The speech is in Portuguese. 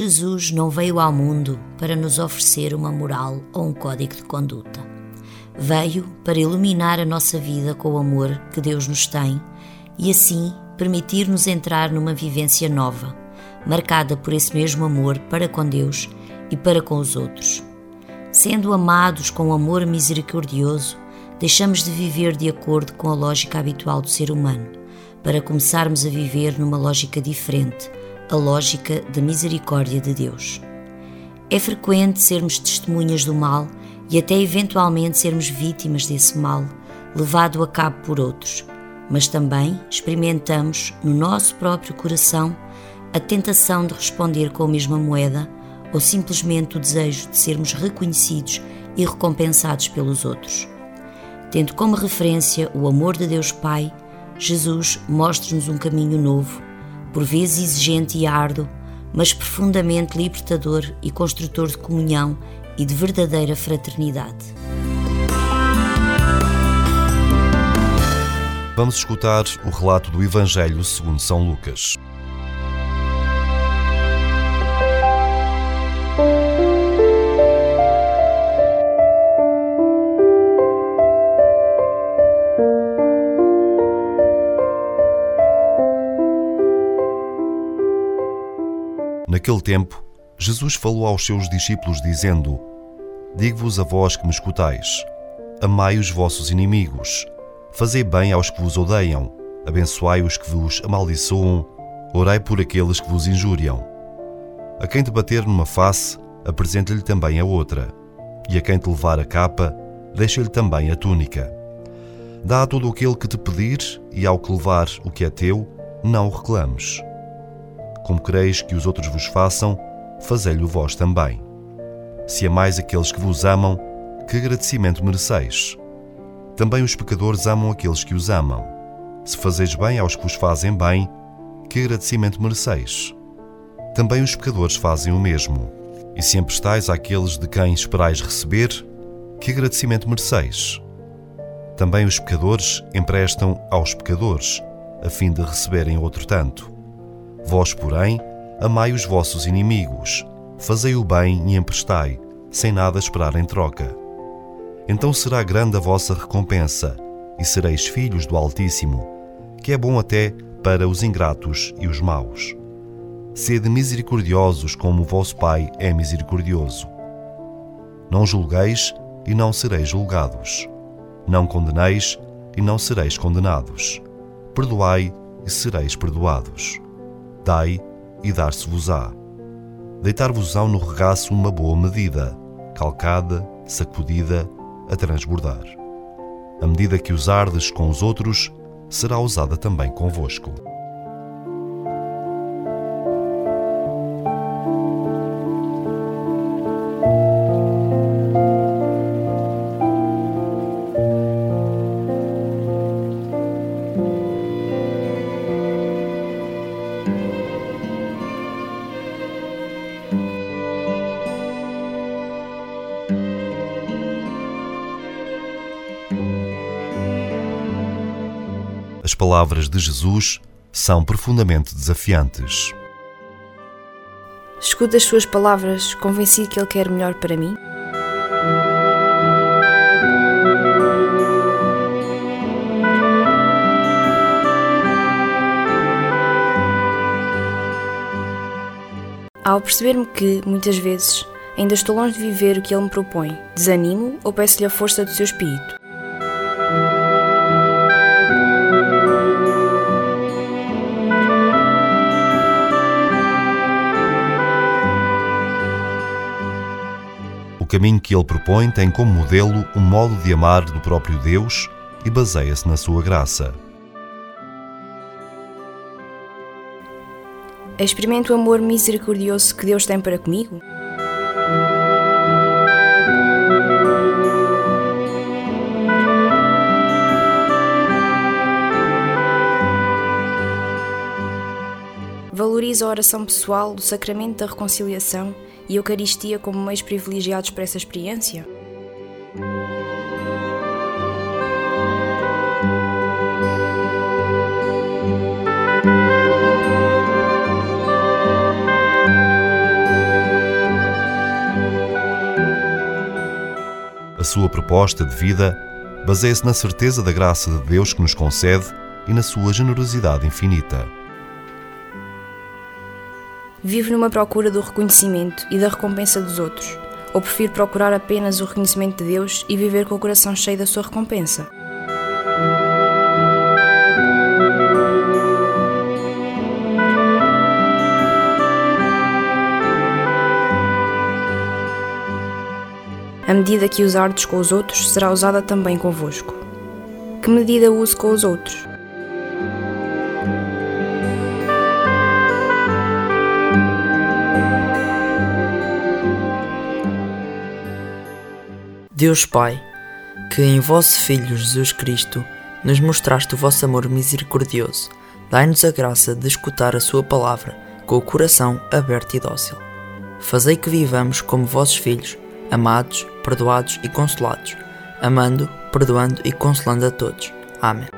Jesus não veio ao mundo para nos oferecer uma moral ou um código de conduta. Veio para iluminar a nossa vida com o amor que Deus nos tem e assim permitir-nos entrar numa vivência nova, marcada por esse mesmo amor para com Deus e para com os outros. Sendo amados com amor misericordioso, deixamos de viver de acordo com a lógica habitual do ser humano, para começarmos a viver numa lógica diferente a lógica da misericórdia de Deus. É frequente sermos testemunhas do mal e até eventualmente sermos vítimas desse mal, levado a cabo por outros, mas também experimentamos no nosso próprio coração a tentação de responder com a mesma moeda ou simplesmente o desejo de sermos reconhecidos e recompensados pelos outros. Tendo como referência o amor de Deus Pai, Jesus mostra-nos um caminho novo por vezes exigente e árduo, mas profundamente libertador e construtor de comunhão e de verdadeira fraternidade. Vamos escutar o relato do Evangelho segundo São Lucas. Naquele tempo, Jesus falou aos seus discípulos, dizendo: Digo-vos a vós que me escutais: Amai os vossos inimigos, fazei bem aos que vos odeiam, abençoai os que vos amaldiçoam, orai por aqueles que vos injuriam. A quem te bater numa face, apresente-lhe também a outra, e a quem te levar a capa, deixa-lhe também a túnica. Dá a todo aquele que te pedir, e ao que levar o que é teu, não o reclames como quereis que os outros vos façam, fazei-lhe vós também. Se amais aqueles que vos amam, que agradecimento mereceis? Também os pecadores amam aqueles que os amam. Se fazeis bem aos que vos fazem bem, que agradecimento mereceis? Também os pecadores fazem o mesmo. E se emprestais àqueles de quem esperais receber, que agradecimento mereceis? Também os pecadores emprestam aos pecadores, a fim de receberem outro tanto. Vós, porém, amai os vossos inimigos, fazei o bem e emprestai, sem nada esperar em troca. Então será grande a vossa recompensa, e sereis filhos do Altíssimo, que é bom até para os ingratos e os maus. Sede misericordiosos como o vosso Pai é misericordioso. Não julgueis e não sereis julgados. Não condeneis e não sereis condenados. Perdoai e sereis perdoados. Dai e dar-se-vos-á. Deitar-vos-ão no regaço uma boa medida, calcada, sacudida, a transbordar. A medida que usardes com os outros, será usada também convosco. As palavras de Jesus são profundamente desafiantes. Escuta as suas palavras, convencido que Ele quer melhor para mim? Ao perceber-me que, muitas vezes, ainda estou longe de viver o que Ele me propõe, desanimo ou peço-lhe a força do seu espírito. Caminho que ele propõe tem como modelo um modo de amar do próprio Deus e baseia-se na sua graça. Experimento o amor misericordioso que Deus tem para comigo? Valorizo a oração pessoal, o sacramento da reconciliação e Eucaristia como meios privilegiados para essa experiência? A sua proposta de vida baseia-se na certeza da graça de Deus que nos concede e na sua generosidade infinita. Vivo numa procura do reconhecimento e da recompensa dos outros, ou prefiro procurar apenas o reconhecimento de Deus e viver com o coração cheio da sua recompensa? A medida que usardes com os outros será usada também convosco. Que medida uso com os outros? Deus Pai, que em vosso Filho Jesus Cristo nos mostraste o vosso amor misericordioso, dai-nos a graça de escutar a Sua palavra com o coração aberto e dócil. Fazei que vivamos como vossos filhos, amados, perdoados e consolados, amando, perdoando e consolando a todos. Amém.